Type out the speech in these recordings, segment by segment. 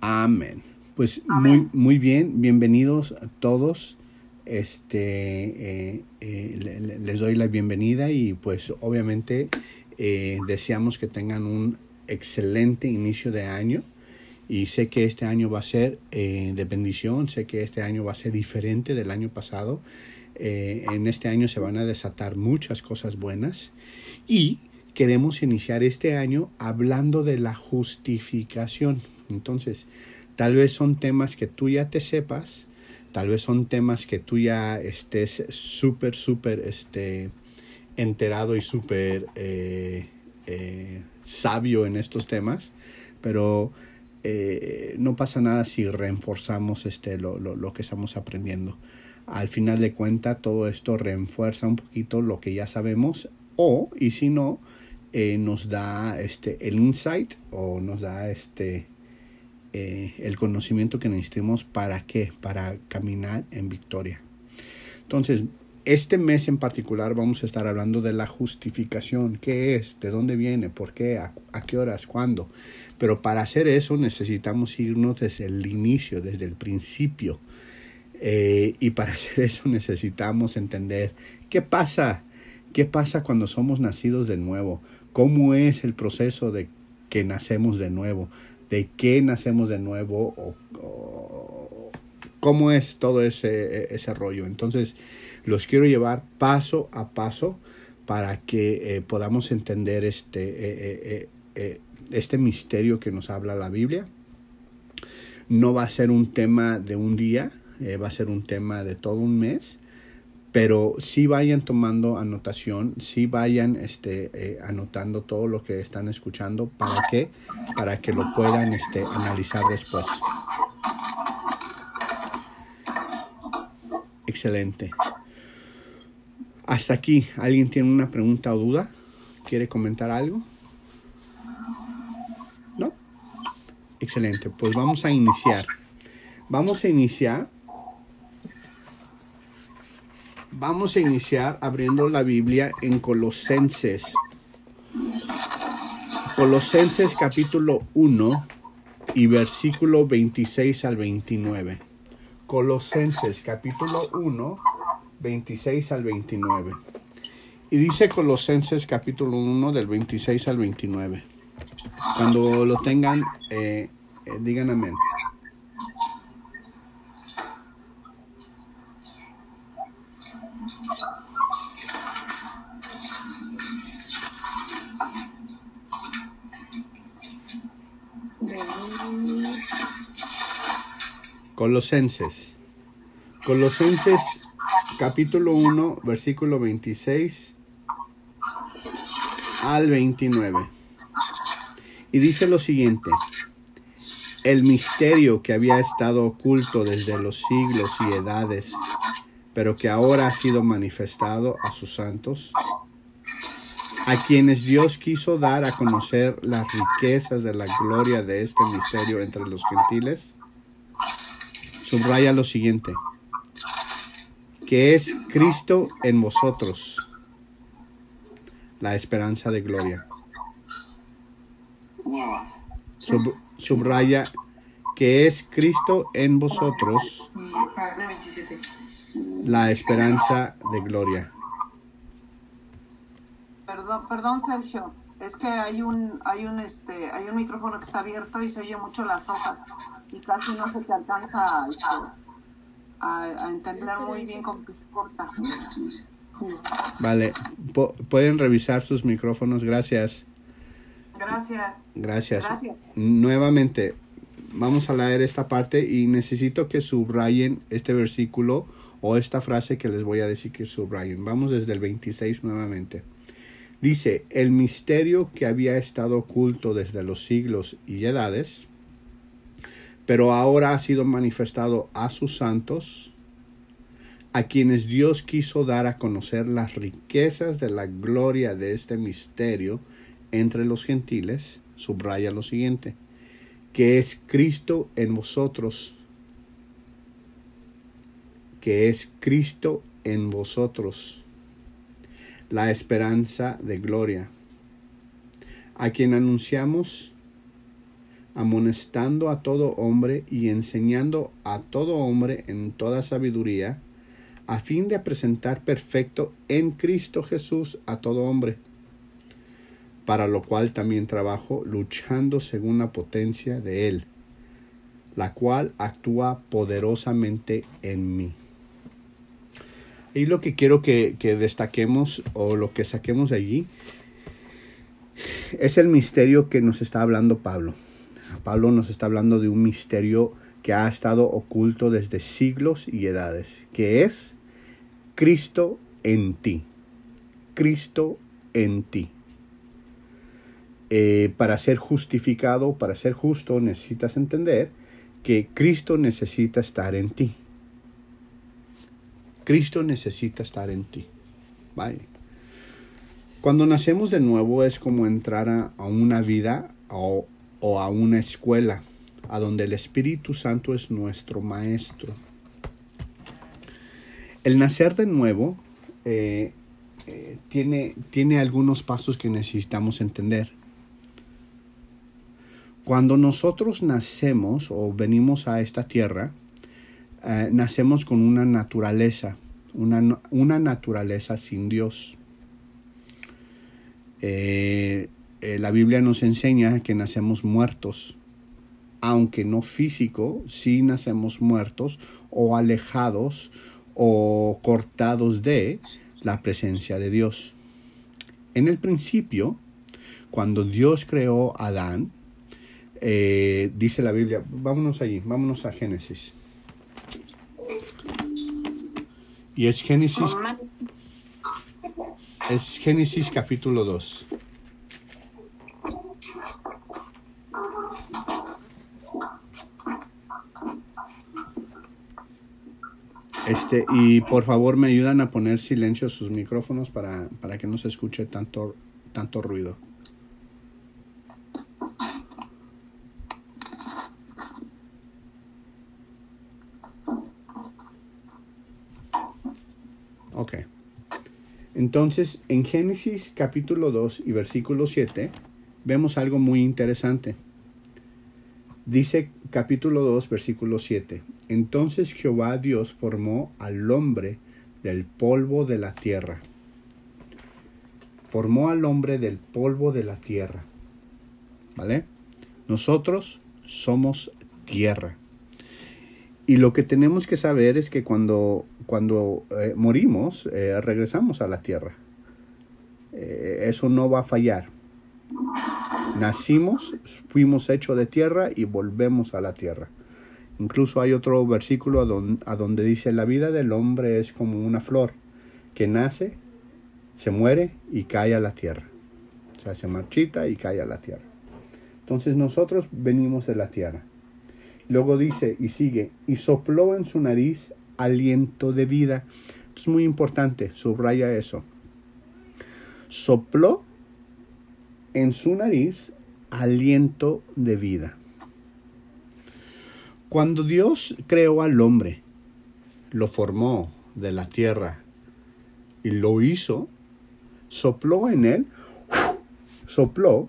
Amén. Pues muy, muy bien, bienvenidos a todos. Este, eh, eh, les doy la bienvenida y pues obviamente eh, deseamos que tengan un excelente inicio de año y sé que este año va a ser de bendición, sé que este año va a ser diferente del año pasado. en este año se van a desatar muchas cosas buenas y queremos iniciar este año hablando de la justificación. Entonces, tal vez son temas que tú ya te sepas, tal vez son temas que tú ya estés súper, súper este, enterado y súper eh, eh, sabio en estos temas, pero eh, no pasa nada si reforzamos este, lo, lo, lo, que estamos aprendiendo. Al final de cuentas, todo esto refuerza un poquito lo que ya sabemos o, y si no, nos da este, el insight o nos da este, eh, el conocimiento que necesitemos para qué, para caminar en victoria. Entonces, este mes en particular vamos a estar hablando de la justificación, qué es, de dónde viene, por qué, a, qué horas, cuándo. Pero para hacer eso necesitamos irnos desde el inicio, desde el principio. Eh, y para hacer eso necesitamos entender qué pasa, qué pasa cuando somos nacidos de nuevo, cómo es el proceso de que nacemos de nuevo, de qué nacemos de nuevo o, cómo es todo ese, ese, rollo. Entonces, los quiero llevar paso a paso para que eh, podamos entender este, eh, eh, este misterio que nos habla la Biblia. No va a ser un tema de un día, va a ser un tema de todo un mes pero sí vayan tomando anotación, sí vayan este, eh, anotando todo lo que están escuchando. ¿Para qué? Para que lo puedan este, analizar después. Excelente. Hasta aquí, ¿alguien tiene una pregunta o duda? ¿Quiere comentar algo? ¿No? Excelente, pues vamos a iniciar. Vamos a iniciar Vamos a iniciar abriendo la Biblia en Colosenses. Colosenses capítulo 1 y versículo 26 al 29. Colosenses capítulo 1, 26 al 29. Y dice Colosenses capítulo 1 del 26 al 29. Cuando lo tengan, eh, eh, digan amén. Colosenses. Colosenses capítulo 1, versículo 26 al 29. Y dice lo siguiente, el misterio que había estado oculto desde los siglos y edades, pero que ahora ha sido manifestado a sus santos, a quienes Dios quiso dar a conocer las riquezas de la gloria de este misterio entre los gentiles subraya lo siguiente, que es Cristo en vosotros, la esperanza de gloria. subraya que es Cristo en vosotros, la esperanza de gloria. Perdón, perdón Sergio, es que hay un, hay un, este, hay un micrófono que está abierto y se oye mucho las hojas y casi no se te alcanza a, entender muy bien con tu corta. Vale, pueden revisar sus micrófonos, gracias. Gracias. Gracias. Gracias. Nuevamente, vamos a leer esta parte y necesito que subrayen este versículo o esta frase que les voy a decir que subrayen. Vamos desde el 26 nuevamente. Dice, el misterio que había estado oculto desde los siglos y edades, pero ahora ha sido manifestado a sus santos, a quienes Dios quiso dar a conocer las riquezas de la gloria de este misterio entre los gentiles, subraya lo siguiente, que es Cristo en vosotros, que es Cristo en vosotros la esperanza de gloria, a quien anunciamos, amonestando a todo hombre y enseñando a todo hombre en toda sabiduría, a fin de presentar perfecto en Cristo Jesús a todo hombre, para lo cual también trabajo luchando según la potencia de Él, la cual actúa poderosamente en mí. Y lo que quiero que, que destaquemos o lo que saquemos de allí es el misterio que nos está hablando Pablo. Pablo nos está hablando de un misterio que ha estado oculto desde siglos y edades, que es Cristo en ti. Cristo en ti. Eh, para ser justificado, para ser justo, necesitas entender que Cristo necesita estar en ti. Cristo necesita estar en ti. Cuando nacemos de nuevo es como entrar a, una vida o, a una escuela, a donde el Espíritu Santo es nuestro maestro. El nacer de nuevo eh, eh, tiene, tiene algunos pasos que necesitamos entender. Cuando nosotros nacemos o venimos a esta tierra, eh, nacemos con una naturaleza, una, una naturaleza sin Dios. Eh, la Biblia nos enseña que nacemos muertos, aunque no físico, sí nacemos muertos o alejados o cortados de la presencia de Dios. En el principio, cuando Dios creó a Adán, dice la Biblia, vámonos allí, vámonos a Génesis. Y es Génesis. Es Génesis capítulo 2. Este, y por favor me ayudan a poner silencio sus micrófonos para, para que no se escuche tanto, tanto ruido. Entonces, en Génesis capítulo 2 y versículo 7, vemos algo muy interesante. Dice capítulo 2, versículo 7. Entonces Jehová Dios formó al hombre del polvo de la tierra. Formó al hombre del polvo de la tierra. ¿Vale? Nosotros somos tierra. Y lo que tenemos que saber es que cuando, cuando eh, morimos, eh, regresamos a la tierra. Eh, eso no va a fallar. Nacimos, fuimos hechos de tierra y volvemos a la tierra. Incluso hay otro versículo a donde, dice, la vida del hombre es como una flor que nace, se muere y cae a la tierra. O sea, se marchita y cae a la tierra. Entonces nosotros venimos de la tierra. Luego dice y sigue, y sopló en su nariz aliento de vida. Es muy importante, subraya eso. Sopló en su nariz aliento de vida. Cuando Dios creó al hombre, lo formó de la tierra y lo hizo, sopló en él, sopló,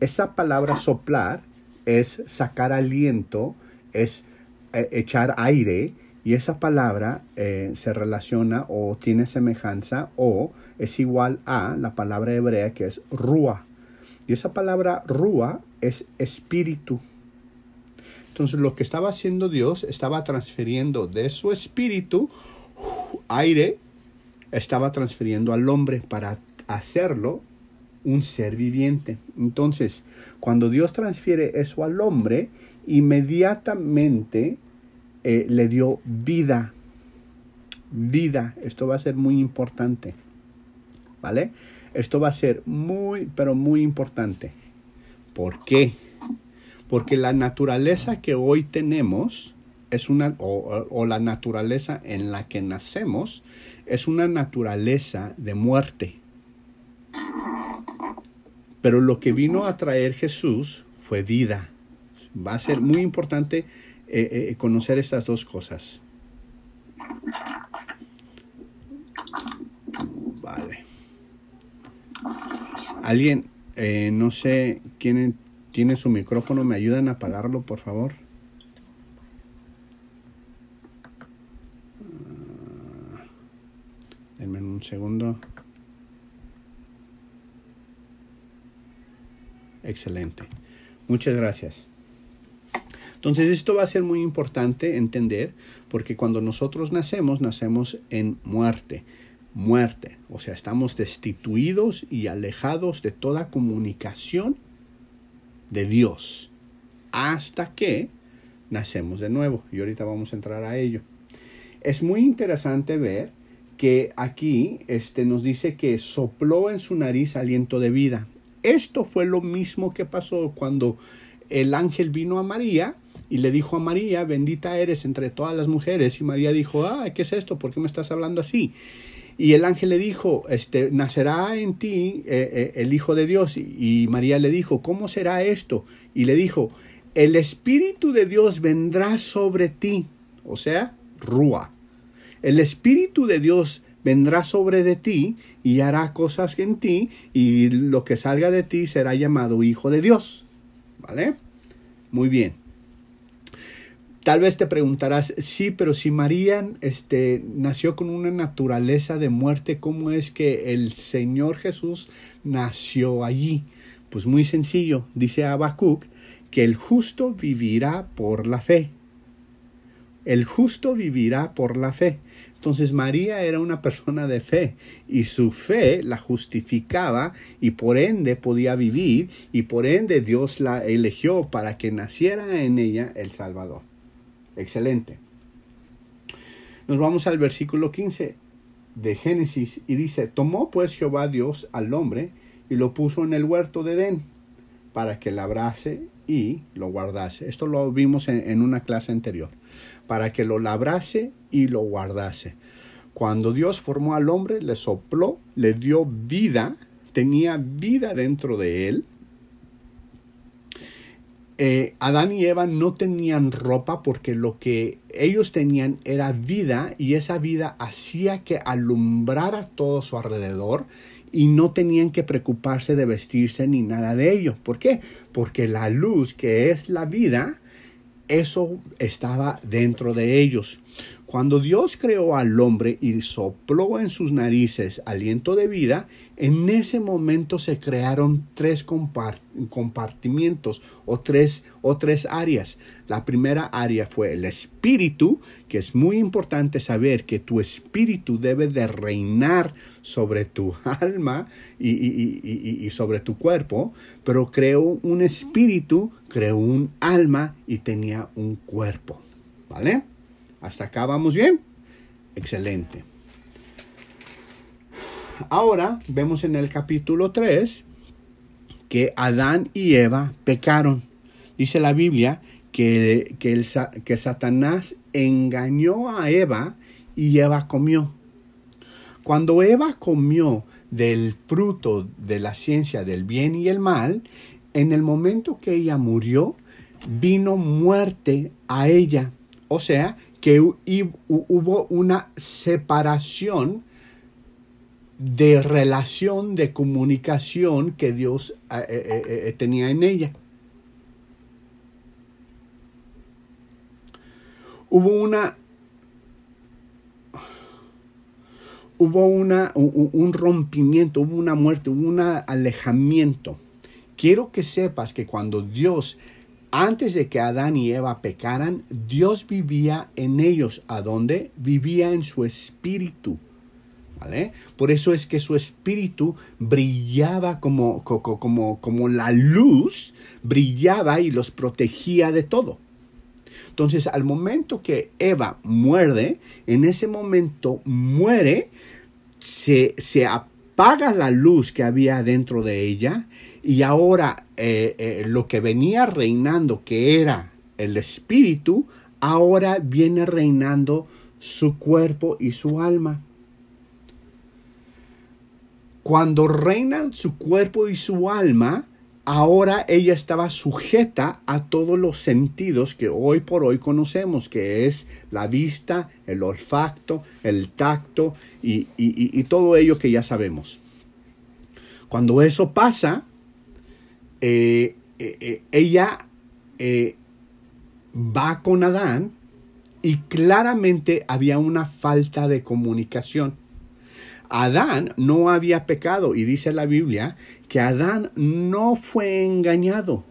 esa palabra soplar es sacar aliento, es eh, echar aire, y esa palabra eh, se relaciona o tiene semejanza o es igual a la palabra hebrea que es rúa. Y esa palabra rúa es espíritu. Entonces lo que estaba haciendo Dios estaba transfiriendo de su espíritu aire, estaba transfiriendo al hombre para hacerlo un ser viviente. Entonces, cuando Dios transfiere eso al hombre, inmediatamente eh, le dio vida. Vida. Esto va a ser muy importante. ¿Vale? Esto va a ser muy, pero muy importante. ¿Por qué? Porque la naturaleza que hoy tenemos es una, o, o la naturaleza en la que nacemos, es una naturaleza de muerte. Pero lo que vino a traer Jesús fue vida. Va a ser muy importante eh, eh, conocer estas dos cosas. Vale. Alguien, eh, no sé quién tiene su micrófono, ¿me ayudan a apagarlo, por favor? Ah, denme un segundo. Excelente. Muchas gracias. Entonces esto va a ser muy importante entender porque cuando nosotros nacemos, nacemos en muerte. Muerte. O sea, estamos destituidos y alejados de toda comunicación de Dios hasta que nacemos de nuevo. Y ahorita vamos a entrar a ello. Es muy interesante ver que aquí este, nos dice que sopló en su nariz aliento de vida. Esto fue lo mismo que pasó cuando el ángel vino a María y le dijo a María, bendita eres entre todas las mujeres. Y María dijo, ah, ¿qué es esto? ¿Por qué me estás hablando así? Y el ángel le dijo, este, nacerá en ti eh, eh, el Hijo de Dios. Y María le dijo, ¿cómo será esto? Y le dijo, el Espíritu de Dios vendrá sobre ti. O sea, Rúa. El Espíritu de Dios vendrá sobre de ti y hará cosas en ti y lo que salga de ti será llamado Hijo de Dios. ¿Vale? Muy bien. Tal vez te preguntarás, sí, pero si María este, nació con una naturaleza de muerte, ¿cómo es que el Señor Jesús nació allí? Pues muy sencillo, dice Habacuc, que el justo vivirá por la fe. El justo vivirá por la fe. Entonces María era una persona de fe y su fe la justificaba y por ende podía vivir y por ende Dios la eligió para que naciera en ella el Salvador. Excelente. Nos vamos al versículo 15 de Génesis y dice, tomó pues Jehová Dios al hombre y lo puso en el huerto de Edén para que labrase y lo guardase. Esto lo vimos en, una clase anterior. Para que lo labrase y lo guardase. Cuando Dios formó al hombre, le sopló, le dio vida, tenía vida dentro de él. Eh, Adán y Eva no tenían ropa porque lo que ellos tenían era vida y esa vida hacía que alumbrara todo su alrededor y no tenían que preocuparse de vestirse ni nada de ello. ¿Por qué? Porque la luz que es la vida, eso estaba dentro de ellos. Cuando Dios creó al hombre y sopló en sus narices aliento de vida, en ese momento se crearon tres compartimientos o tres, o tres áreas. La primera área fue el espíritu, que es muy importante saber que tu espíritu debe de reinar sobre tu alma y, y sobre tu cuerpo, pero creó un espíritu, creó un alma y tenía un cuerpo. ¿Vale? ¿Hasta acá vamos bien? Excelente. Ahora vemos en el capítulo 3 que Adán y Eva pecaron. Dice la Biblia que, que, el, que Satanás engañó a Eva y Eva comió. Cuando Eva comió del fruto de la ciencia del bien y el mal, en el momento que ella murió, vino muerte a ella. O sea, que hubo una separación de relación, de comunicación que Dios eh, eh, eh, tenía en ella. Hubo una hubo una, un rompimiento, hubo una muerte, hubo un alejamiento. Quiero que sepas que cuando Dios antes de que Adán y Eva pecaran, Dios vivía en ellos. ¿A dónde? Vivía en su espíritu. ¿Vale? Por eso es que su espíritu brillaba como, como, como la luz, brillaba y los protegía de todo. Entonces, al momento que Eva muerde, en ese momento muere, se, se apaga la luz que había dentro de ella y ahora eh, eh, lo que venía reinando, que era el espíritu, ahora viene reinando su cuerpo y su alma. Cuando reinan su cuerpo y su alma, ahora ella estaba sujeta a todos los sentidos que hoy por hoy conocemos, que es la vista, el olfacto, el tacto y, y todo ello que ya sabemos. Cuando eso pasa, eh, eh, ella va con Adán y claramente había una falta de comunicación. Adán no había pecado y dice la Biblia que Adán no fue engañado.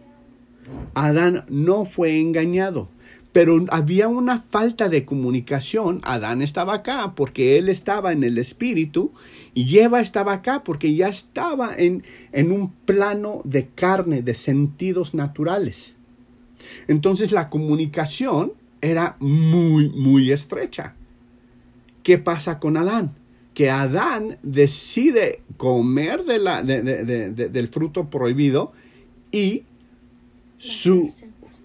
Adán no fue engañado pero había una falta de comunicación. Adán estaba acá porque él estaba en el espíritu y Eva estaba acá porque ya estaba en, en un plano de carne, de sentidos naturales. Entonces la comunicación era muy, muy estrecha. ¿Qué pasa con Adán? Que Adán decide comer de la, del fruto prohibido y su,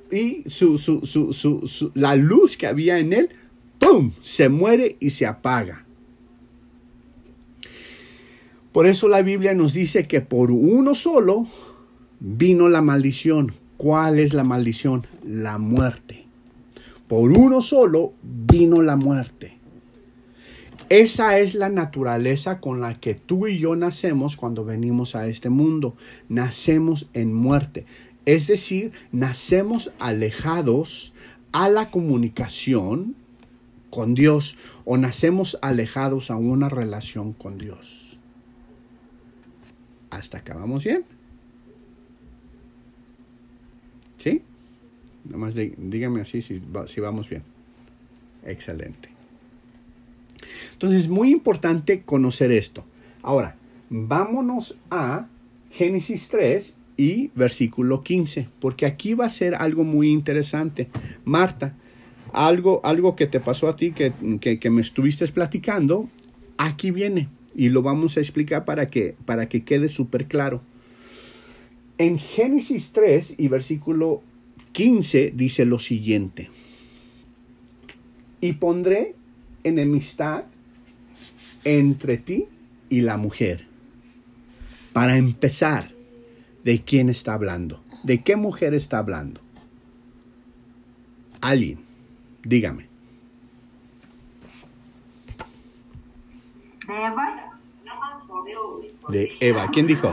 y su, su, su, la luz que había en él, ¡pum!, se muere y se apaga. Por eso la Biblia nos dice que por uno solo vino la maldición. ¿Cuál es la maldición? La muerte. Por uno solo vino la muerte. Esa es la naturaleza con la que tú y yo nacemos cuando venimos a este mundo. Nacemos en muerte. Es decir, nacemos alejados a la comunicación con Dios o nacemos alejados a una relación con Dios. ¿Hasta acá vamos bien? ¿Sí? Nomás dígame así si, si vamos bien. Excelente. Entonces es muy importante conocer esto. Ahora, vámonos a Génesis 3 y versículo 15, porque aquí va a ser algo muy interesante. Marta, algo, algo que te pasó a ti, que, que, me estuviste platicando, aquí viene y lo vamos a explicar para que, para que quede súper claro. En Génesis 3 y versículo 15 dice lo siguiente. Y pondré enemistad entre ti y la mujer. Para empezar, ¿De quién está hablando? ¿De qué mujer está hablando? Alguien, dígame. Eva? De Eva. ¿Quién dijo?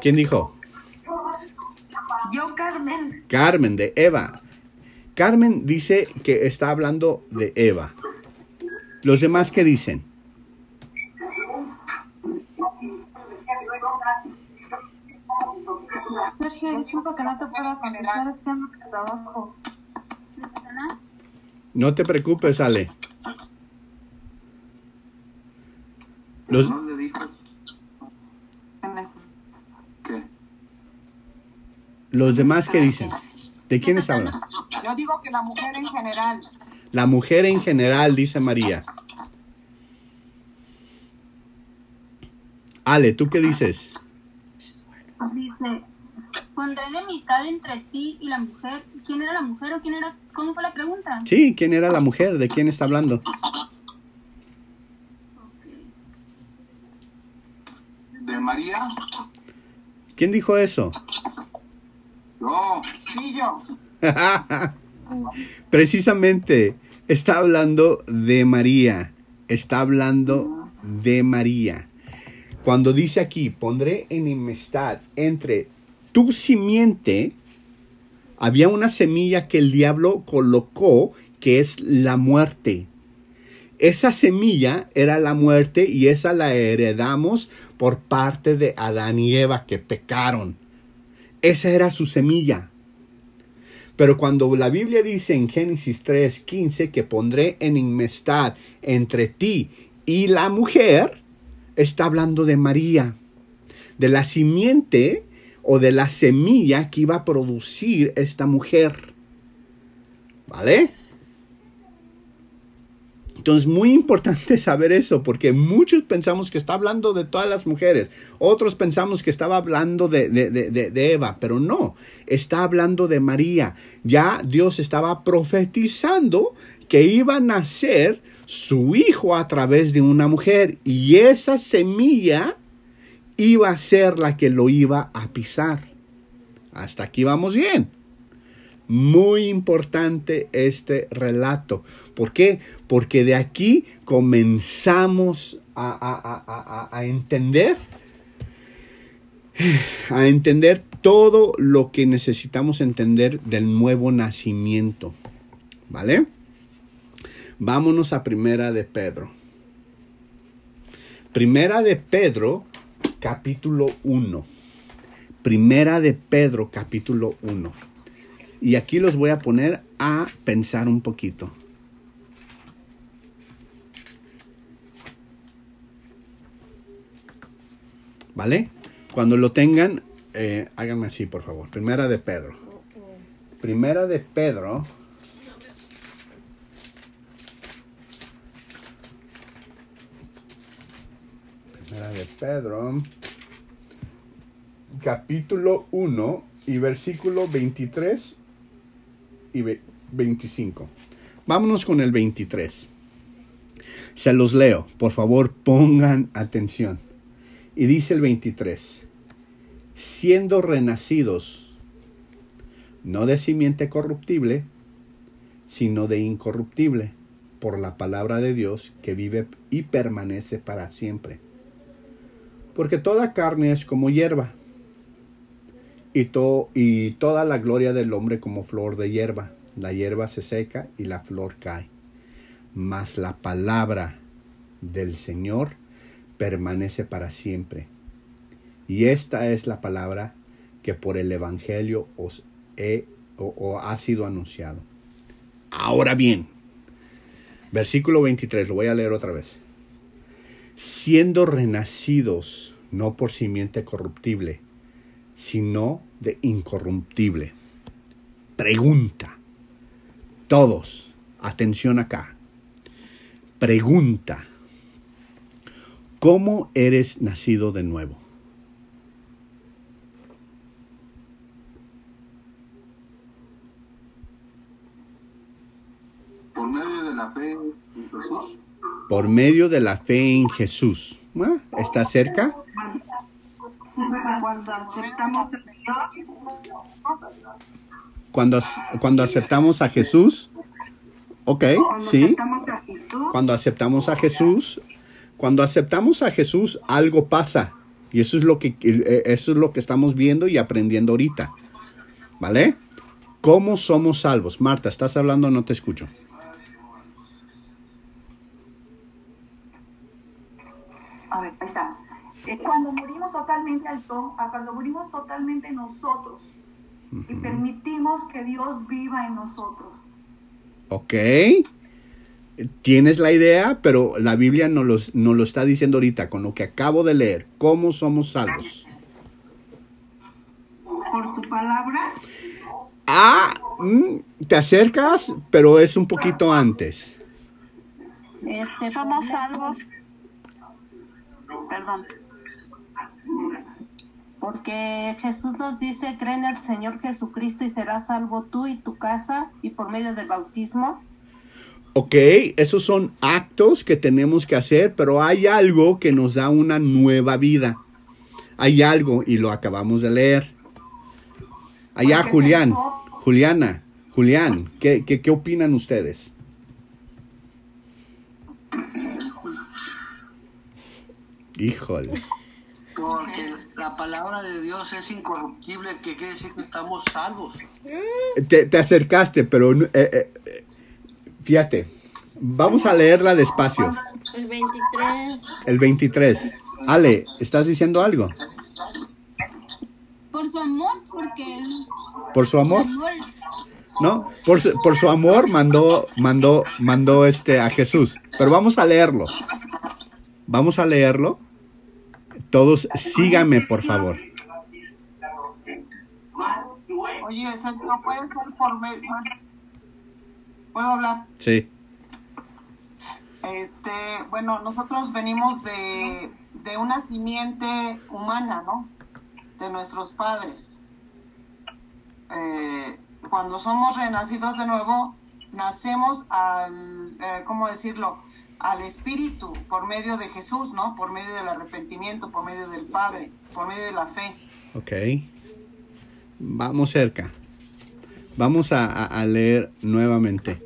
¿Quién dijo? Yo, Carmen. Carmen, de Eva. Carmen dice que está hablando de Eva. ¿Los demás qué dicen? Sergio, disculpa que no te puedo contestar, es que ando de trabajo. No te preocupes, Ale. Los... ¿Qué? Los demás, ¿qué dicen? ¿De quién está hablando? Yo digo que la mujer en general. La mujer en general, dice María. Ale, ¿tú qué dices? Dice, pondré enemistad entre ti y la mujer. ¿Quién era la mujer o quién era? ¿Cómo fue la pregunta? Sí, ¿quién era la mujer? ¿De quién está hablando? ¿De María? ¿Quién dijo eso? No, sí yo. Precisamente está hablando de María. Está hablando de María. Cuando dice aquí, pondré enemistad entre tu simiente, había una semilla que el diablo colocó que es la muerte. Esa semilla era la muerte y esa la heredamos por parte de Adán y Eva que pecaron. Esa era su semilla. Pero cuando la Biblia dice en Génesis 3:15 que pondré enemistad entre ti y la mujer, está hablando de María, de la simiente o de la semilla que iba a producir esta mujer. ¿Vale? Entonces, muy importante saber eso, porque muchos pensamos que está hablando de todas las mujeres, otros pensamos que estaba hablando de, de, Eva, pero no, está hablando de María. Ya Dios estaba profetizando que iba a nacer su hijo a través de una mujer y esa semilla iba a ser la que lo iba a pisar. Hasta aquí vamos bien. Muy importante este relato. ¿Por qué? Porque de aquí comenzamos a, a, a, a entender a entender todo lo que necesitamos entender del nuevo nacimiento. ¿Vale? Vámonos a Primera de Pedro. Primera de Pedro, capítulo 1. Primera de Pedro, capítulo 1. Y aquí los voy a poner a pensar un poquito. ¿Vale? Cuando lo tengan, eh, háganme así, por favor. Primera de Pedro. Primera de Pedro. Primera de Pedro. Capítulo 1 y versículo 23 y 25. Vámonos con el 23. Se los leo. Por favor, pongan atención. Y dice el 23. Siendo renacidos, no de simiente corruptible, sino de incorruptible, por la palabra de Dios que vive y permanece para siempre. Porque toda carne es como hierba, y, y toda la gloria del hombre como flor de hierba. La hierba se seca y la flor cae. Mas la palabra del Señor permanece para siempre. Y esta es la palabra que por el Evangelio os he o, ha sido anunciado. Ahora bien, versículo 23, lo voy a leer otra vez. Siendo renacidos no por simiente corruptible, sino de incorruptible. Pregunta. Todos, atención acá. Pregunta. ¿Cómo eres nacido de nuevo? Por medio de la fe en Jesús. Por medio de la fe en Jesús. ¿Ah? ¿Está cerca? Cuando aceptamos a Dios. Cuando, cuando aceptamos a Jesús. Ok, sí. Cuando aceptamos a Jesús. Cuando aceptamos a Jesús, algo pasa. Y eso es lo que, eh, eso es lo que estamos viendo y aprendiendo ahorita. ¿Vale? ¿Cómo somos salvos? Marta, ¿estás hablando no te escucho? A ver, ahí está. Eh, cuando morimos totalmente al a cuando morimos totalmente nosotros y permitimos que Dios viva en nosotros. Ok. Tienes la idea, pero la Biblia no, los, no lo está diciendo ahorita con lo que acabo de leer. ¿Cómo somos salvos? Por tu palabra. Ah, mm, te acercas, pero es un poquito antes. Este, somos salvos. Perdón. Porque Jesús nos dice, cree en el Señor Jesucristo y serás salvo tú y tu casa y por medio del bautismo. Ok, esos son actos que tenemos que hacer, pero hay algo que nos da una nueva vida. Hay algo, y lo acabamos de leer. Allá, Julián, Juliana, Julián, ¿qué, qué, qué opinan ustedes? Híjole. Porque la palabra de Dios es incorruptible, que quiere decir que estamos salvos. Te, acercaste, pero eh, eh, fíjate, vamos a leerla despacio. El 23. El 23. Ale, ¿estás diciendo algo? Por su amor, porque ¿Por su amor? ¿No? Por su, por su amor mandó, mandó, mandó este a Jesús. Pero vamos a leerlo. Vamos a leerlo todos síganme, por favor. Oye, no puede ser por medio. ¿Puedo hablar? Sí. Este, bueno, nosotros venimos de, de una simiente humana, ¿no? De nuestros padres. Eh, cuando somos renacidos de nuevo, nacemos al, eh, ¿cómo decirlo? Al Espíritu por medio de Jesús, ¿no? Por medio del arrepentimiento, por medio del Padre, por medio de la fe. Ok. Vamos cerca. Vamos a, leer nuevamente.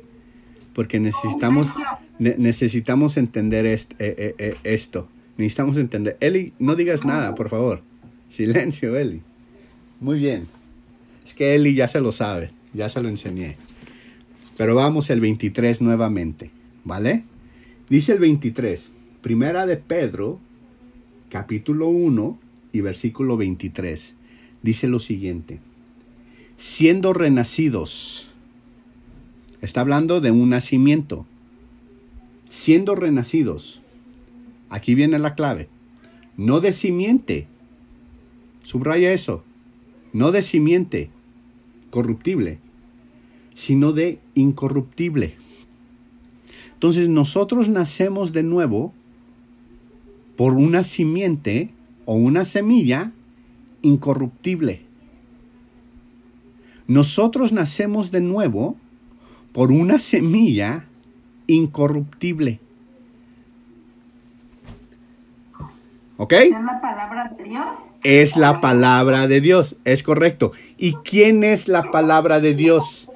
Porque necesitamos, necesitamos entender eh, eh, eh, esto. Necesitamos entender. Eli, no digas nada, por favor. Silencio, Eli. Muy bien. Es que Eli ya se lo sabe, ya se lo enseñé. Pero vamos el 23 nuevamente, ¿vale? Dice el 23, primera de Pedro, capítulo 1 y versículo 23. Dice lo siguiente, siendo renacidos, está hablando de un nacimiento, siendo renacidos, aquí viene la clave, no de simiente, subraya eso, no de simiente corruptible, sino de incorruptible. Entonces nosotros nacemos de nuevo por una simiente o una semilla incorruptible. Nosotros nacemos de nuevo por una semilla incorruptible. ¿Ok? ¿Es la palabra de Dios? Es la palabra de Dios, es correcto. ¿Y quién es la palabra de Dios?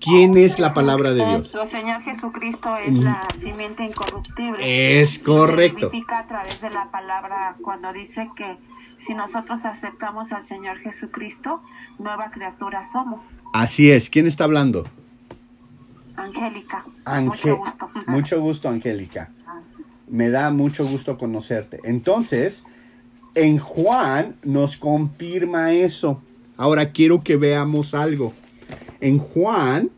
¿Quién es la palabra de Dios? Nuestro Señor Jesucristo es la simiente incorruptible. Es correcto. Significa a través de la palabra cuando dice que si nosotros aceptamos al Señor Jesucristo, nueva criatura somos. Así es. ¿Quién está hablando? Angélica. Mucho gusto. Mucho gusto, Angélica. Me da mucho gusto conocerte. Entonces, en Juan nos confirma eso. Ahora quiero que veamos algo. En Juan,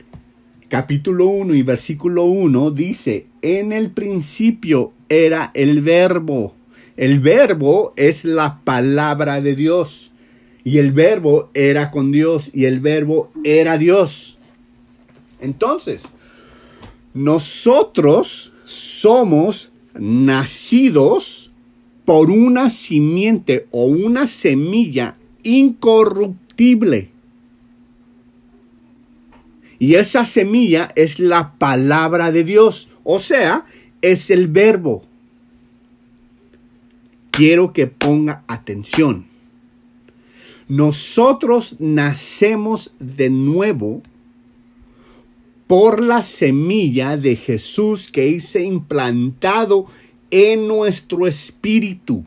capítulo 1 y versículo 1 dice, en el principio era el verbo. El verbo es la palabra de Dios. Y el verbo era con Dios y el verbo era Dios. Entonces, nosotros somos nacidos por una simiente o una semilla incorruptible. Y esa semilla es la palabra de Dios, o sea, es el verbo. Quiero que ponga atención. Nosotros nacemos de nuevo por la semilla de Jesús que hice implantado en nuestro espíritu.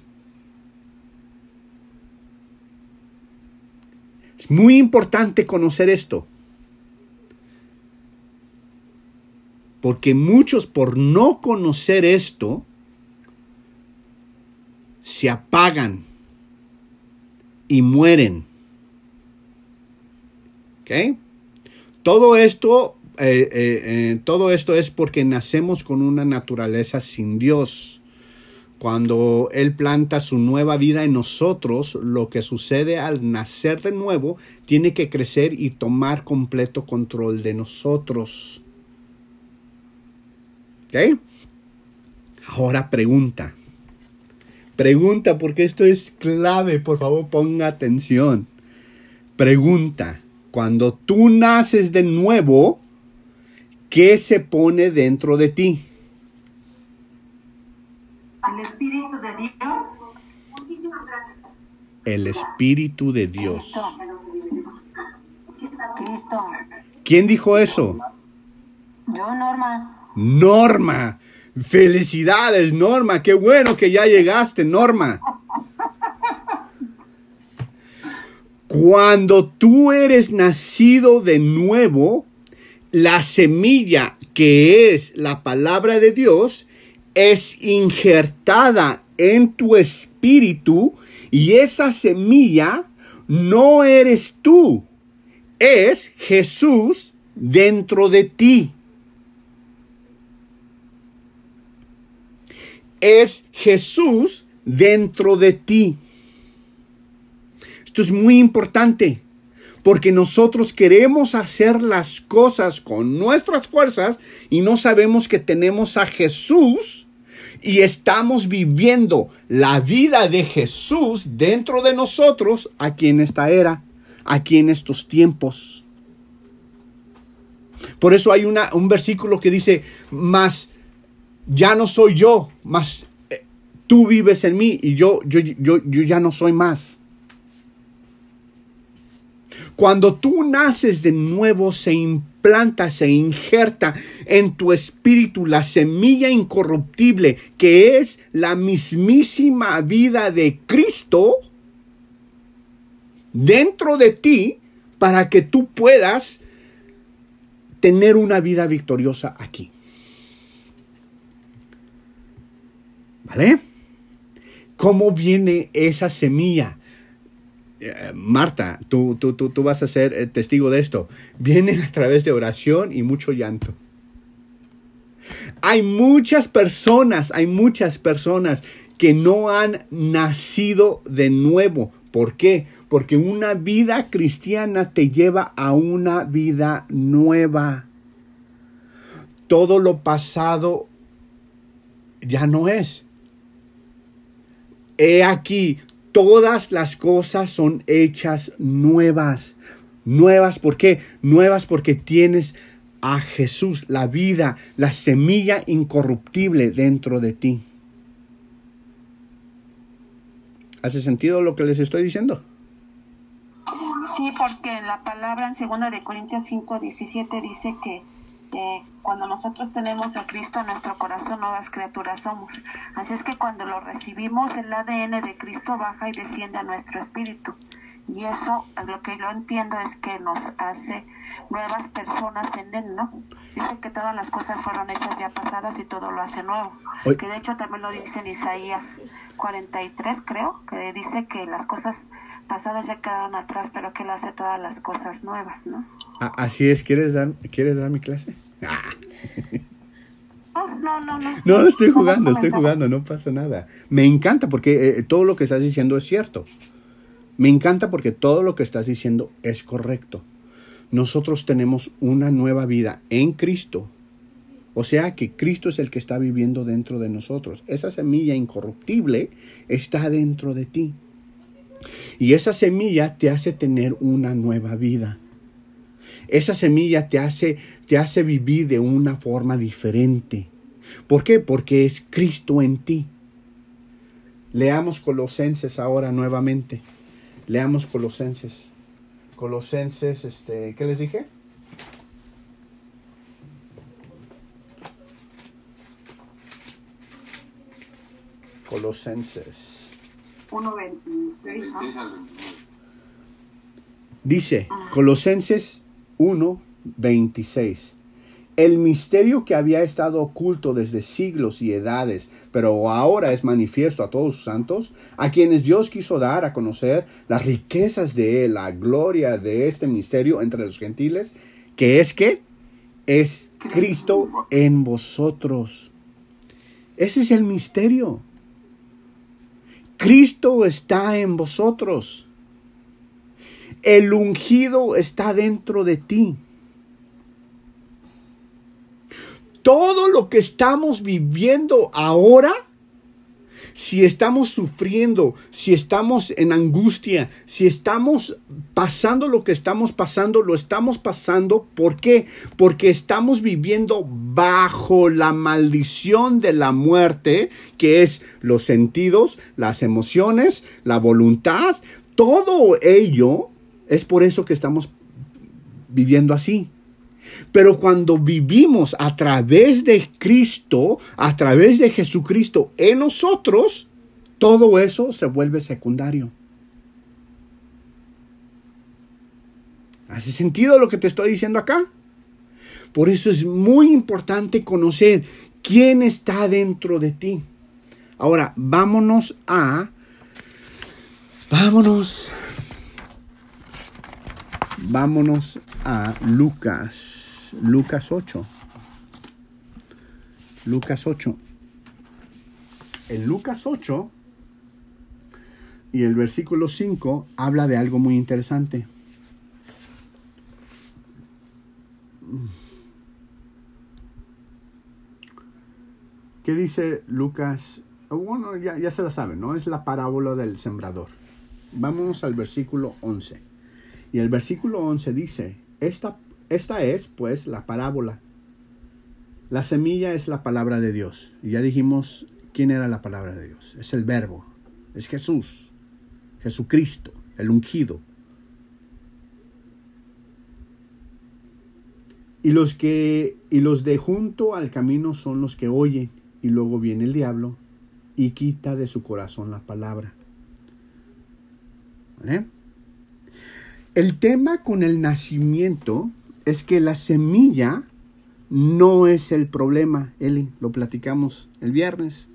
Es muy importante conocer esto. Porque muchos por no conocer esto se apagan y mueren. ¿Ok? Todo esto, eh, eh, eh, todo esto es porque nacemos con una naturaleza sin Dios. Cuando Él planta su nueva vida en nosotros, lo que sucede al nacer de nuevo tiene que crecer y tomar completo control de nosotros. ¿Ok? Ahora pregunta. Pregunta, porque esto es clave, por favor ponga atención. Pregunta, cuando tú naces de nuevo, ¿qué se pone dentro de ti? El Espíritu de Dios. El Espíritu de Dios. Cristo. ¿Quién dijo eso? Yo, Norma. Norma. Felicidades, Norma. Qué bueno que ya llegaste, Norma. Cuando tú eres nacido de nuevo, la semilla que es la palabra de Dios es injertada en tu espíritu y esa semilla no eres tú, es Jesús dentro de ti. Es Jesús dentro de ti. Esto es muy importante porque nosotros queremos hacer las cosas con nuestras fuerzas y no sabemos que tenemos a Jesús y estamos viviendo la vida de Jesús dentro de nosotros aquí en esta era, aquí en estos tiempos. Por eso hay un versículo que dice, más ya no soy yo, más eh, tú vives en mí y yo, yo, yo, yo ya no soy más. Cuando tú naces de nuevo, se implanta, se injerta en tu espíritu la semilla incorruptible que es la mismísima vida de Cristo. dentro de ti para que tú puedas tener una vida victoriosa aquí. ¿Vale? ¿Cómo viene esa semilla? Eh, Marta, tú, tú, tú, tú, vas a ser eh, testigo de esto. Viene a través de oración y mucho llanto. Hay muchas personas, hay muchas personas que no han nacido de nuevo. ¿Por qué? Porque una vida cristiana te lleva a una vida nueva. Todo lo pasado ya no es. He aquí, todas las cosas son hechas nuevas. Nuevas, ¿por qué? Nuevas porque tienes a Jesús, la vida, la semilla incorruptible dentro de ti. ¿Hace sentido lo que les estoy diciendo? Sí, porque la palabra en 2 de Corintios 5, 17 dice que eh, cuando nosotros tenemos a Cristo en nuestro corazón, nuevas criaturas somos. Así es que cuando lo recibimos, el ADN de Cristo baja y desciende a nuestro espíritu. Y eso, lo que yo entiendo es que nos hace nuevas personas en Él, ¿no? Dice que todas las cosas fueron hechas ya pasadas y todo lo hace nuevo. Que de hecho también lo dice en Isaías 43, creo, que dice que las cosas pasadas ya quedaron atrás, pero que Él hace todas las cosas nuevas, ¿no? Así es, ¿quieres dar, ¿quieres dar mi clase? Ah. no, no, no. No, estoy jugando, estoy jugando, no pasa nada. Me encanta porque eh, todo lo que estás diciendo es cierto. Me encanta porque todo lo que estás diciendo es correcto. Nosotros tenemos una nueva vida en Cristo. O sea que Cristo es el que está viviendo dentro de nosotros. Esa semilla incorruptible está dentro de ti. Y esa semilla te hace tener una nueva vida. Esa semilla te hace, te hace vivir de una forma diferente. ¿Por qué? Porque es Cristo en ti. Leamos Colosenses ahora nuevamente. Leamos Colosenses. Colosenses, este, ¿qué les dije? Colosenses. 1.26. Dice, Colosenses 1.26 el misterio que había estado oculto desde siglos y edades, pero ahora es manifiesto a todos sus santos, a quienes Dios quiso dar a conocer las riquezas de él, la gloria de este misterio entre los gentiles, que es que es Cristo en vosotros. Ese es el misterio. Cristo está en vosotros. El ungido está dentro de ti. todo lo que estamos viviendo ahora, si estamos sufriendo, si estamos en angustia, si estamos pasando lo que estamos pasando, lo estamos pasando. ¿Por qué? Porque estamos viviendo bajo la maldición de la muerte, que es los sentidos, las emociones, la voluntad. Todo ello es por eso que estamos viviendo así. Pero cuando vivimos a través de Cristo, a través de Jesucristo en nosotros, todo eso se vuelve secundario. ¿Hace sentido lo que te estoy diciendo acá? Por eso es muy importante conocer quién está dentro de ti. Ahora, vámonos a... Vámonos. Vámonos a Lucas. Lucas 8. Lucas 8. En Lucas 8 y el versículo 5 habla de algo muy interesante. ¿Qué dice Lucas? Bueno, ya, ya, se la saben, ¿no? Es la parábola del sembrador. Vamos al versículo 11. Y el versículo 11 dice, esta esta es, pues, la parábola. La semilla es la palabra de Dios. Y ya dijimos quién era la palabra de Dios. Es el verbo. Es Jesús. Jesucristo, el ungido. Y los que y los de junto al camino son los que oyen y luego viene el diablo y quita de su corazón la palabra. ¿Vale? El tema con el nacimiento es que la semilla no es el problema, Eli, lo platicamos el viernes.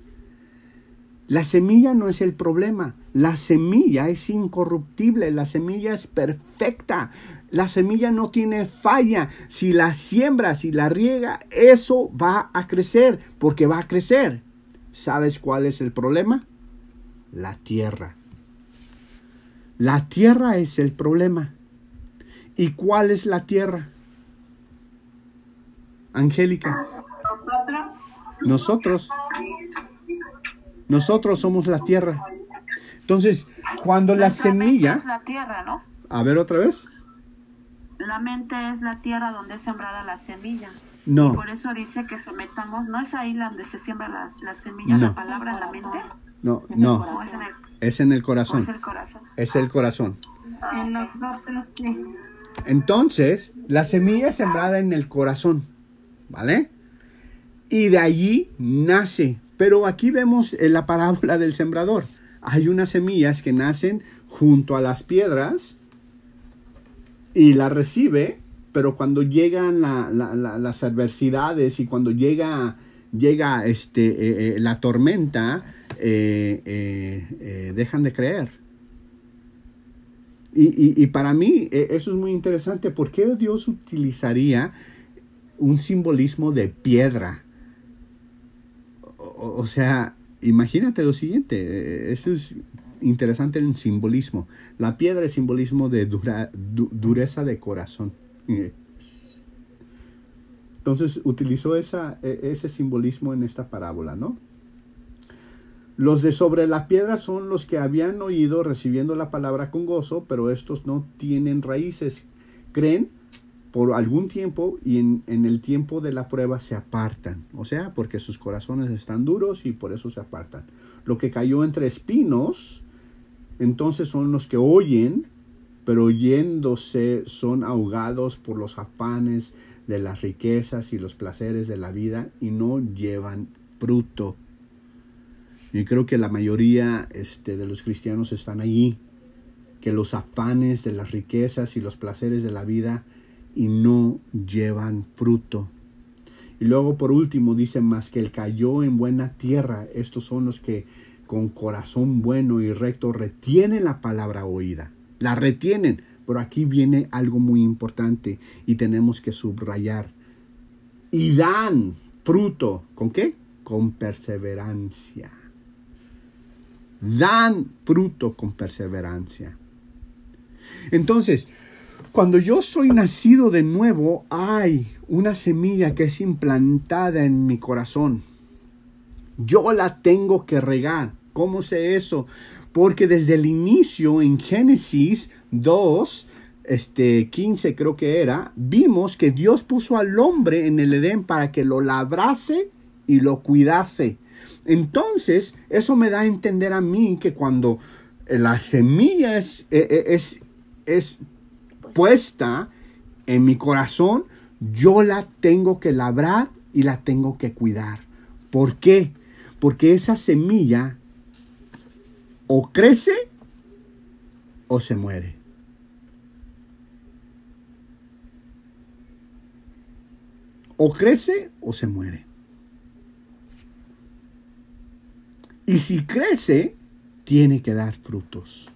La semilla no es el problema, la semilla es incorruptible, la semilla es perfecta, la semilla no tiene falla. Si la siembra, si la riega, eso va a crecer, porque va a crecer. ¿Sabes cuál es el problema? La tierra. La tierra es el problema. ¿Y cuál es la tierra? Angélica. Nosotros. Nosotros somos la tierra. Entonces, cuando la, semilla... es la tierra, ¿no? A ver otra vez. La mente es la tierra donde es sembrada la semilla. No. Por eso dice que sometamos, ¿no es ahí donde se siembra la, la semilla, la palabra en la mente? No, no. Es en el, es en el corazón. es el corazón. Es el corazón. En. Entonces, la semilla es sembrada en el corazón, ¿vale? Y de allí nace. Pero aquí vemos en la parábola del sembrador. Hay unas semillas que nacen junto a las piedras y la recibe, pero cuando llegan la- la- la- las adversidades y cuando llega, llega este, eh, eh, la tormenta, eh, eh, eh, dejan de creer. Y, y- para mí eso es muy interesante. ¿Por qué Dios utilizaría un simbolismo de piedra? O, sea, imagínate lo siguiente. Eso es interesante el simbolismo. La piedra es simbolismo de dura- du- dureza de corazón. Entonces utilizó esa, e- ese simbolismo en esta parábola, ¿no? Los de sobre la piedra son los que habían oído recibiendo la palabra con gozo, pero estos no tienen raíces. Creen por algún tiempo y en, el tiempo de la prueba se apartan. O sea, porque sus corazones están duros y por eso se apartan. Lo que cayó entre espinos, entonces son los que oyen, pero oyéndose son ahogados por los afanes de las riquezas y los placeres de la vida y no llevan fruto. Y creo que la mayoría este, de los cristianos están allí, que los afanes de las riquezas y los placeres de la vida y no llevan fruto. Y luego por último dice más que el cayó en buena tierra. Estos son los que con corazón bueno y recto retienen la palabra oída. La retienen. Pero aquí viene algo muy importante y tenemos que subrayar. Y dan fruto. ¿Con qué? Con perseverancia. Dan fruto con perseverancia. Entonces, cuando yo soy nacido de nuevo, hay una semilla que es implantada en mi corazón. Yo la tengo que regar. ¿Cómo sé eso? Porque desde el inicio en Génesis 2, este 15 creo que era, vimos que Dios puso al hombre en el Edén para que lo labrase y lo cuidase. Entonces, eso me da a entender a mí que cuando la semilla es, eh, es, es puesta en mi corazón, yo la tengo que labrar y la tengo que cuidar. ¿Por qué? Porque esa semilla o crece o se muere. O crece o se muere. Y si crece, tiene que dar frutos.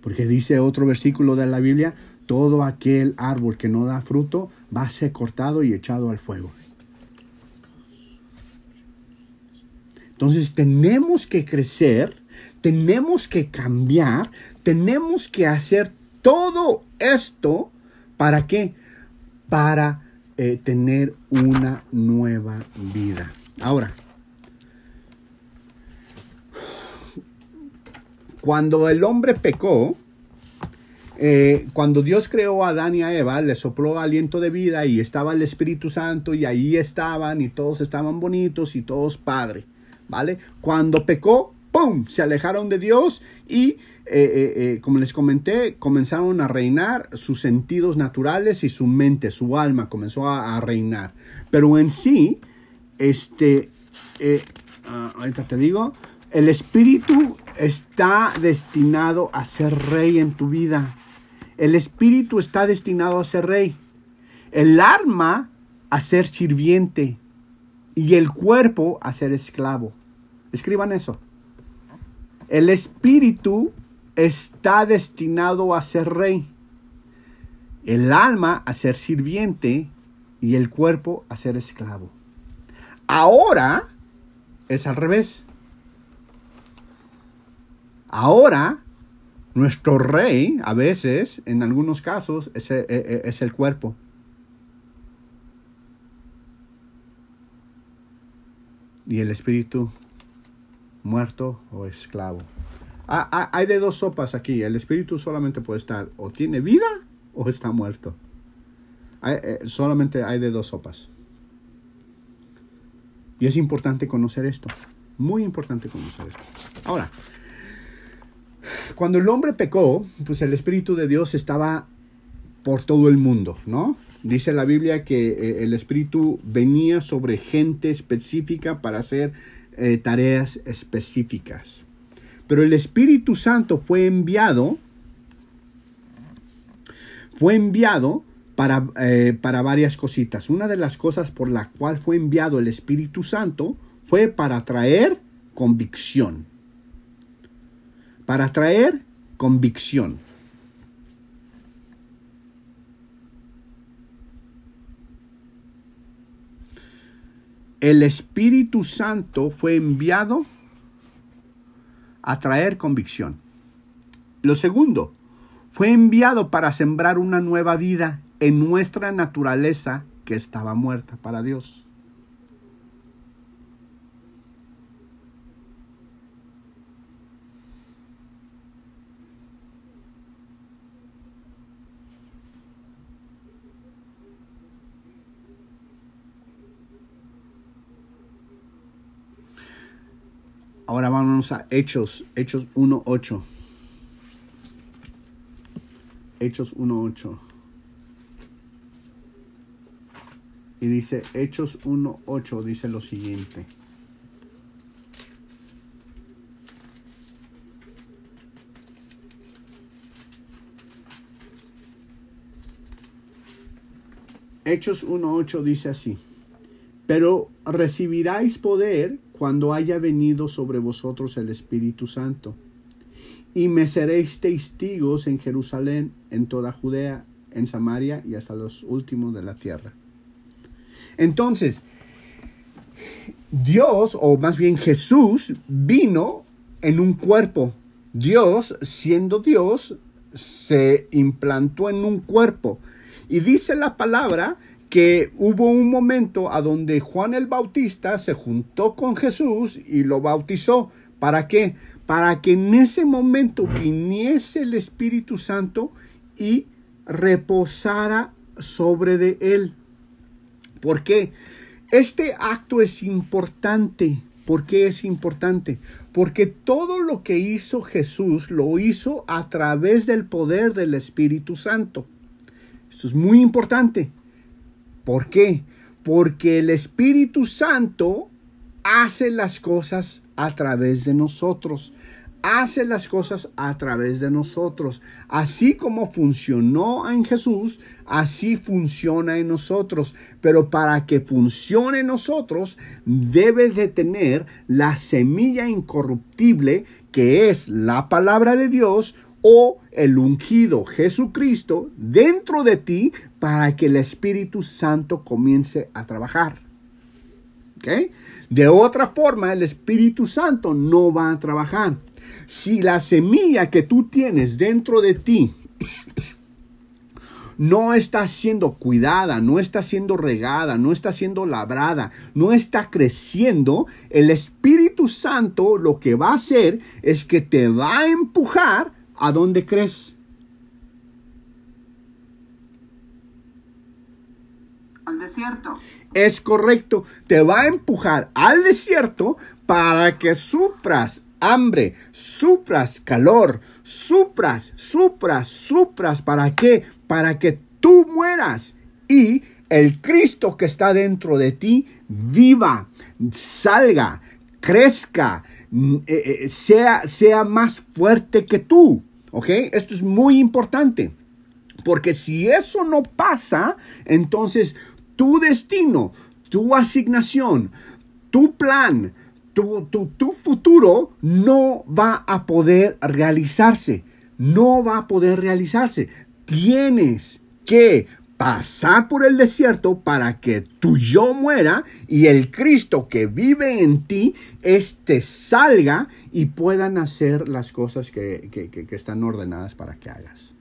Porque dice otro versículo de la Biblia, todo aquel árbol que no da fruto va a ser cortado y echado al fuego. Entonces tenemos que crecer, tenemos que cambiar, tenemos que hacer todo esto para qué? Para eh, tener una nueva vida. Ahora, cuando el hombre pecó, eh, cuando Dios creó a Adán y a Eva, le sopló aliento de vida y estaba el Espíritu Santo y ahí estaban y todos estaban bonitos y todos padre, ¿vale? Cuando pecó, ¡pum! Se alejaron de Dios y, eh, eh, como les comenté, comenzaron a reinar sus sentidos naturales y su mente, su alma comenzó a, a reinar. Pero en sí, este, ah, ahorita te digo, el espíritu está destinado a ser rey en tu vida. El espíritu está destinado a ser rey. El alma a ser sirviente y el cuerpo a ser esclavo. Escriban eso. El espíritu está destinado a ser rey. El alma a ser sirviente y el cuerpo a ser esclavo. Ahora es al revés. Ahora, nuestro rey, a veces, en algunos casos, es, e, e, el cuerpo. Y el espíritu muerto o esclavo. Ah, ah, hay de dos sopas aquí. El espíritu solamente puede estar o tiene vida o está muerto. Eh, solamente hay de dos sopas. Y es importante conocer esto. Muy importante conocer esto. Ahora, cuando el hombre pecó, pues el Espíritu de Dios estaba por todo el mundo, ¿no? Dice la Biblia que eh, el Espíritu venía sobre gente específica para hacer eh, tareas específicas. Pero el Espíritu Santo fue enviado, fue enviado para, eh, para varias cositas. Una de las cosas por la cual fue enviado el Espíritu Santo fue para traer convicción. Para traer convicción. El Espíritu Santo fue enviado a traer convicción. Lo segundo, fue enviado para sembrar una nueva vida en nuestra naturaleza que estaba muerta para Dios. Ahora vamos a Hechos, Hechos 1.8. Hechos 1.8. Y dice, Hechos 1.8 dice lo siguiente. Hechos 1.8 dice así, pero recibiráis poder cuando haya venido sobre vosotros el Espíritu Santo, y me seréis testigos en Jerusalén, en toda Judea, en Samaria y hasta los últimos de la tierra. Entonces, Dios, o más bien Jesús, vino en un cuerpo. Dios, siendo Dios, se implantó en un cuerpo. Y dice la palabra que hubo un momento a donde Juan el Bautista se juntó con Jesús y lo bautizó. ¿Para qué? Para que en ese momento viniese el Espíritu Santo y reposara sobre de él. ¿Por qué? Este acto es importante. ¿Por qué es importante? Porque todo lo que hizo Jesús lo hizo a través del poder del Espíritu Santo. Esto es muy importante. ¿Por qué? Porque el Espíritu Santo hace las cosas a través de nosotros hace las cosas a través de nosotros. Así como funcionó en Jesús, así funciona en nosotros. Pero para que funcione en nosotros, debe de tener la semilla incorruptible que es la palabra de Dios o el ungido Jesucristo dentro de ti para que el Espíritu Santo comience a trabajar. De otra forma, el Espíritu Santo no va a trabajar. Si la semilla que tú tienes dentro de ti no está siendo cuidada, no está siendo regada, no está siendo labrada, no está creciendo, el Espíritu Santo lo que va a hacer es que te va a empujar a donde crees. Al desierto. Es correcto, te va a empujar al desierto para que sufras hambre, sufras calor, sufras, sufras, sufras. ¿Para qué? Para que tú mueras y el Cristo que está dentro de ti viva, salga, crezca, mm, eh, eh, sea, sea más fuerte que tú. ¿Ok? Esto es muy importante. Porque si eso no pasa, entonces tu destino, tu asignación, tu plan, tu, tu, futuro no va a poder realizarse. No va a poder realizarse. Tienes que pasar por el desierto para que tu yo muera y el Cristo que vive en ti, este salga y puedan hacer las cosas que, que están ordenadas para que hagas.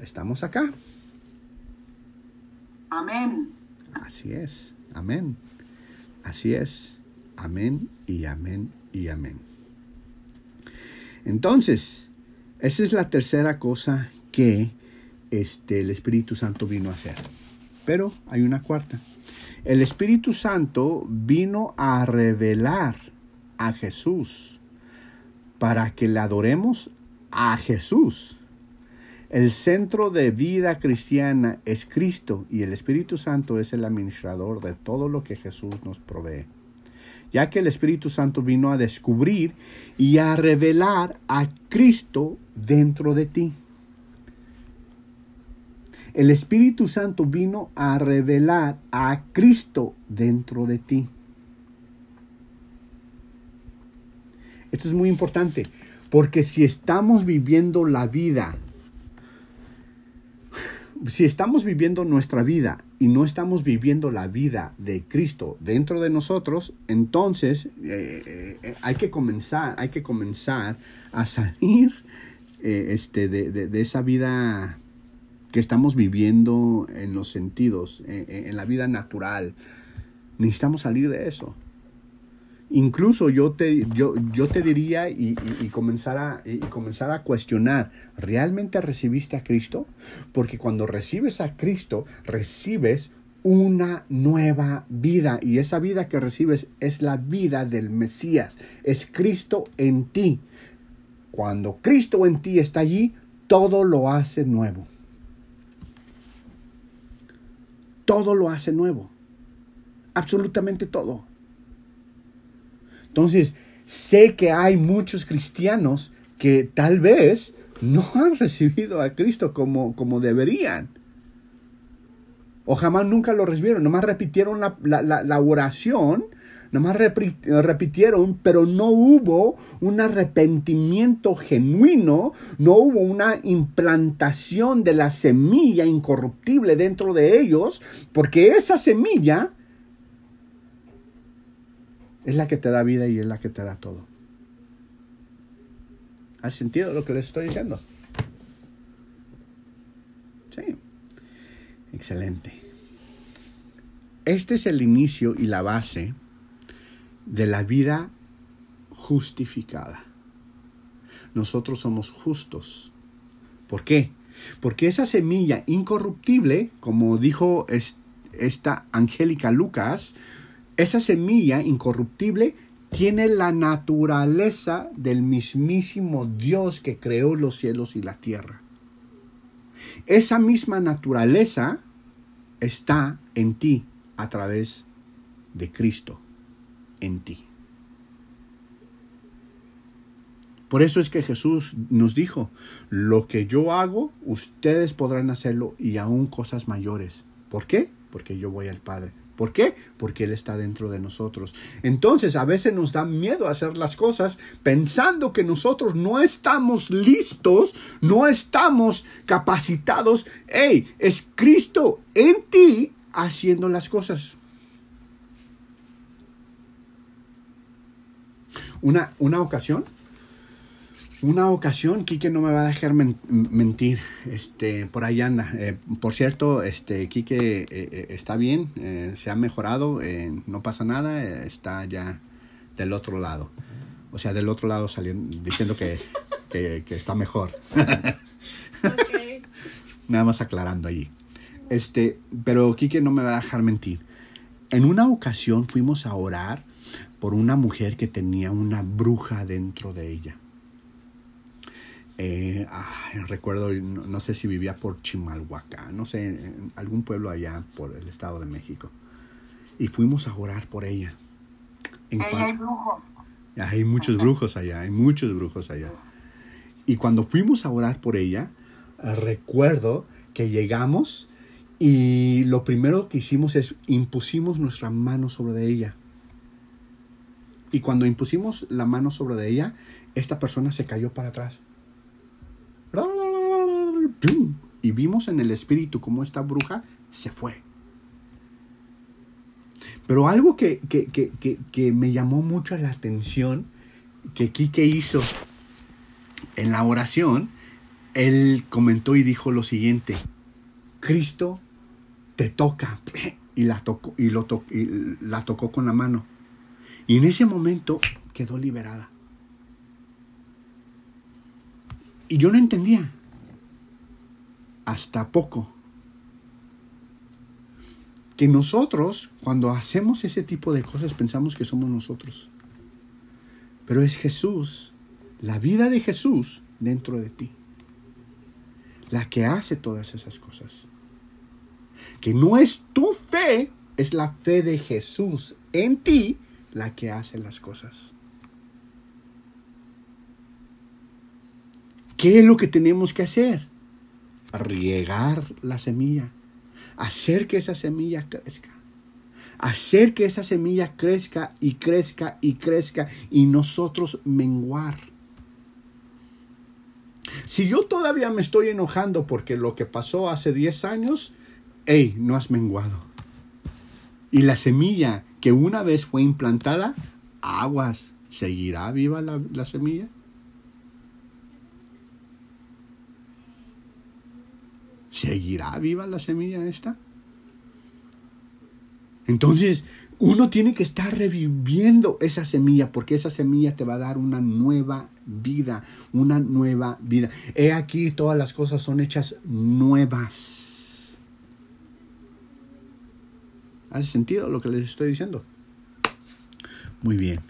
Estamos acá. Amén. Así es. Amén. Así es. Amén y amén y amén. Entonces, esa es la tercera cosa que este, el Espíritu Santo vino a hacer. Pero hay una cuarta. El Espíritu Santo vino a revelar a Jesús para que le adoremos a Jesús. El centro de vida cristiana es Cristo y el Espíritu Santo es el administrador de todo lo que Jesús nos provee ya que el Espíritu Santo vino a descubrir y a revelar a Cristo dentro de ti. El Espíritu Santo vino a revelar a Cristo dentro de ti. Esto es muy importante, porque si estamos viviendo la vida si estamos viviendo nuestra vida y no estamos viviendo la vida de Cristo dentro de nosotros, entonces eh, eh, hay que comenzar, hay que comenzar a salir eh, este, de, esa vida que estamos viviendo en los sentidos, en la vida natural. Necesitamos salir de eso. Incluso yo te, yo, yo te diría y, a, y comenzar a cuestionar, ¿realmente recibiste a Cristo? Porque cuando recibes a Cristo, recibes una nueva vida y esa vida que recibes es la vida del Mesías, es Cristo en ti. Cuando Cristo en ti está allí, todo lo hace nuevo. Todo lo hace nuevo. Absolutamente todo. Entonces, sé que hay muchos cristianos que tal vez no han recibido a Cristo como, como deberían. O jamás nunca lo recibieron, nomás repitieron la, la, oración, nomás repitieron, pero no hubo un arrepentimiento genuino, no hubo una implantación de la semilla incorruptible dentro de ellos, porque esa semilla es la que te da vida y es la que te da todo. ¿Has sentido lo que les estoy diciendo? Sí. Excelente. Este es el inicio y la base de la vida justificada. Nosotros somos justos. ¿Por qué? Porque esa semilla incorruptible, como dijo esta Angélica Lucas, esa semilla incorruptible tiene la naturaleza del mismísimo Dios que creó los cielos y la tierra. Esa misma naturaleza está en ti a través de Cristo, en ti. Por eso es que Jesús nos dijo, lo que yo hago, ustedes podrán hacerlo y aún cosas mayores. ¿Por qué? Porque yo voy al Padre. ¿Por qué? Porque Él está dentro de nosotros. Entonces a veces nos da miedo hacer las cosas pensando que nosotros no estamos listos, no estamos capacitados. ¡Ey! Es Cristo en ti haciendo las cosas. Una, una ocasión una ocasión, Quique no me va a dejar mentir, este, por ahí anda. Eh, por cierto, este, Quique eh, eh, está bien, se ha mejorado, no pasa nada, está ya del otro lado. O sea, del otro lado saliendo, diciendo que, está mejor. Nada más aclarando allí. Este, pero Quique no me va a dejar mentir. En una ocasión fuimos a orar por una mujer que tenía una bruja dentro de ella. Eh, recuerdo, no, sé si vivía por Chimalhuacán, no sé, en algún pueblo allá por el Estado de México. Y fuimos a orar por ella. En hay brujos. Hay muchos brujos allá, hay muchos brujos allá. Y cuando fuimos a orar por ella, recuerdo que llegamos y lo primero que hicimos es impusimos nuestra mano sobre ella. Y cuando impusimos la mano sobre ella, esta persona se cayó para atrás. Y vimos en el espíritu cómo esta bruja se fue. Pero algo que, que, me llamó mucho la atención que Quique hizo en la oración, él comentó y dijo lo siguiente, Cristo te toca y la tocó, y lo y la tocó con la mano. Y en ese momento quedó liberada. Y yo no entendía. Hasta poco. Que nosotros, cuando hacemos ese tipo de cosas, pensamos que somos nosotros. Pero es Jesús, la vida de Jesús dentro de ti, la que hace todas esas cosas. Que no es tu fe, es la fe de Jesús en ti la que hace las cosas. ¿Qué es lo que tenemos que hacer? Riegar la semilla. Hacer que esa semilla crezca. Hacer que esa semilla crezca y crezca y crezca y nosotros menguar. Si yo todavía me estoy enojando porque lo que pasó hace 10 años, hey, no has menguado. Y la semilla que una vez fue implantada, aguas, ¿seguirá viva la, la semilla? ¿Seguirá viva la semilla esta? Entonces, uno tiene que estar reviviendo esa semilla porque esa semilla te va a dar una nueva vida, una nueva vida. He aquí todas las cosas son hechas nuevas. ¿Hace sentido lo que les estoy diciendo? Muy bien.